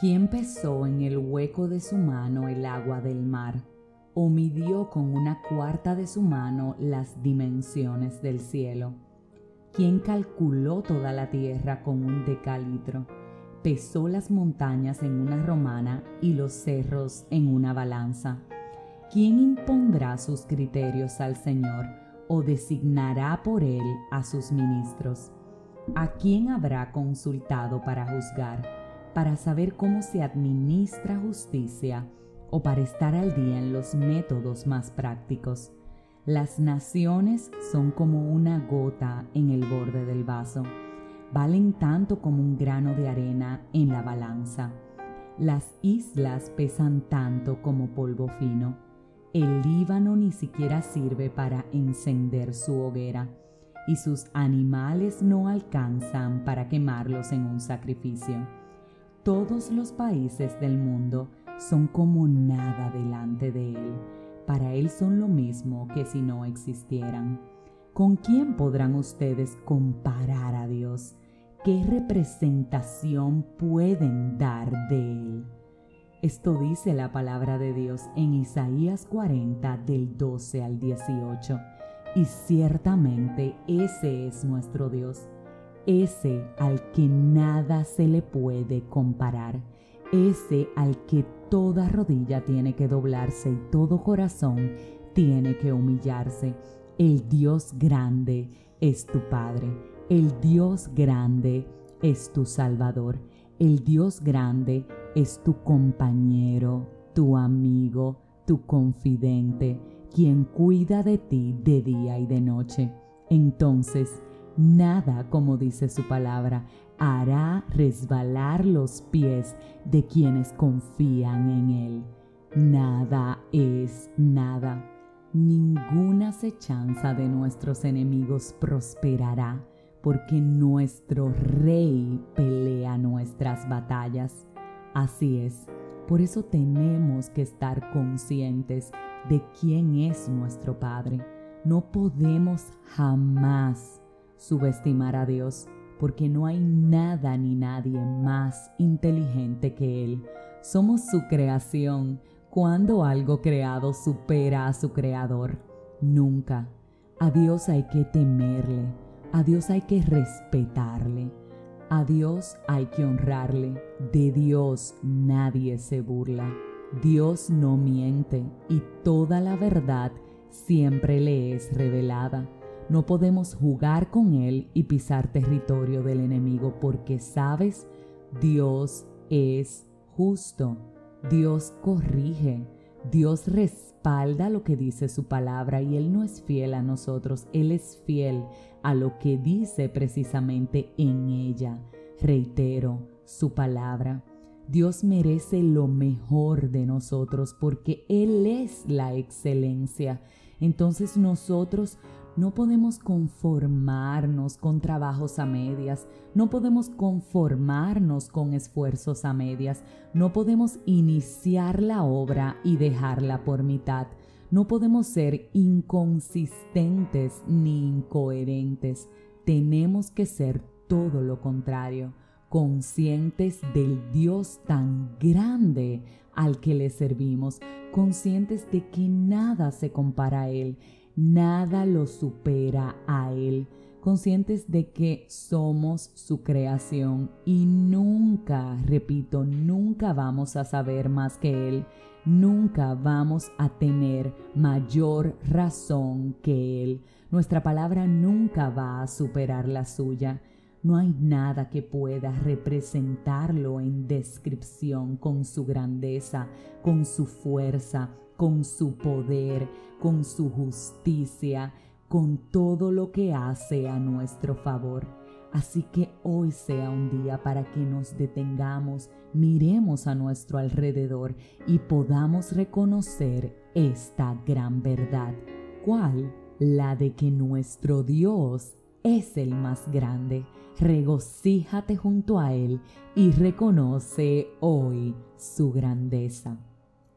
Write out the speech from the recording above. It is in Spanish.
¿Quién pesó en el hueco de su mano el agua del mar? ¿O midió con una cuarta de su mano las dimensiones del cielo? ¿Quién calculó toda la tierra con un decalitro? Pesó las montañas en una romana y los cerros en una balanza. ¿Quién impondrá sus criterios al Señor o designará por él a sus ministros? ¿A quién habrá consultado para juzgar? Para saber cómo se administra justicia o para estar al día en los métodos más prácticos. Las naciones son como una gota en el borde del vaso. Valen tanto como un grano de arena en la balanza. Las islas pesan tanto como polvo fino. El Líbano ni siquiera sirve para encender su hoguera y sus animales no alcanzan para quemarlos en un sacrificio. Todos los países del mundo son como nada delante de Él. Para Él son lo mismo que si no existieran. ¿Con quién podrán ustedes comparar a Dios? ¿Qué representación pueden dar de Él? Esto dice la palabra de Dios en Isaías 40 del 12 al 18. Y ciertamente ese es nuestro Dios ese al que nada se le puede comparar, ese al que toda rodilla tiene que doblarse y todo corazón tiene que humillarse. El Dios grande es tu Padre, el Dios grande es tu Salvador, el Dios grande es tu compañero, tu amigo, tu confidente, quien cuida de ti de día y de noche. Entonces, Nada, como dice su palabra, hará resbalar los pies de quienes confían en Él. Nada es nada. Ninguna acechanza de nuestros enemigos prosperará, porque nuestro Rey pelea nuestras batallas. Así es, por eso tenemos que estar conscientes de quién es nuestro Padre. No podemos jamás subestimar a Dios, porque no hay nada ni nadie más inteligente que Él. Somos su creación. Cuando algo creado supera a su creador? Nunca. A Dios hay que temerle, a Dios hay que respetarle, a Dios hay que honrarle. De Dios nadie se burla. Dios no miente y toda la verdad siempre le es revelada. No podemos jugar con Él y pisar territorio del enemigo porque, sabes, Dios es justo, Dios corrige, Dios respalda lo que dice su palabra y Él no es fiel a nosotros, Él es fiel a lo que dice precisamente en ella. Reitero, su palabra. Dios merece lo mejor de nosotros porque Él es la excelencia. Entonces nosotros no podemos conformarnos con trabajos a medias, no podemos conformarnos con esfuerzos a medias, no podemos iniciar la obra y dejarla por mitad, no podemos ser inconsistentes ni incoherentes, tenemos que ser todo lo contrario, conscientes del Dios tan grande al que le servimos, conscientes de que nada se compara a Él nada lo supera a Él, conscientes de que somos su creación y nunca, repito, nunca vamos a saber más que Él, nunca vamos a tener mayor razón que Él. Nuestra palabra nunca va a superar la suya. No hay nada que pueda representarlo en descripción con su grandeza, con su fuerza, con su poder, con su justicia, con todo lo que hace a nuestro favor. Así que hoy sea un día para que nos detengamos, miremos a nuestro alrededor y podamos reconocer esta gran verdad. ¿Cuál? La de que nuestro Dios es el más grande. Regocíjate junto a Él y reconoce hoy su grandeza.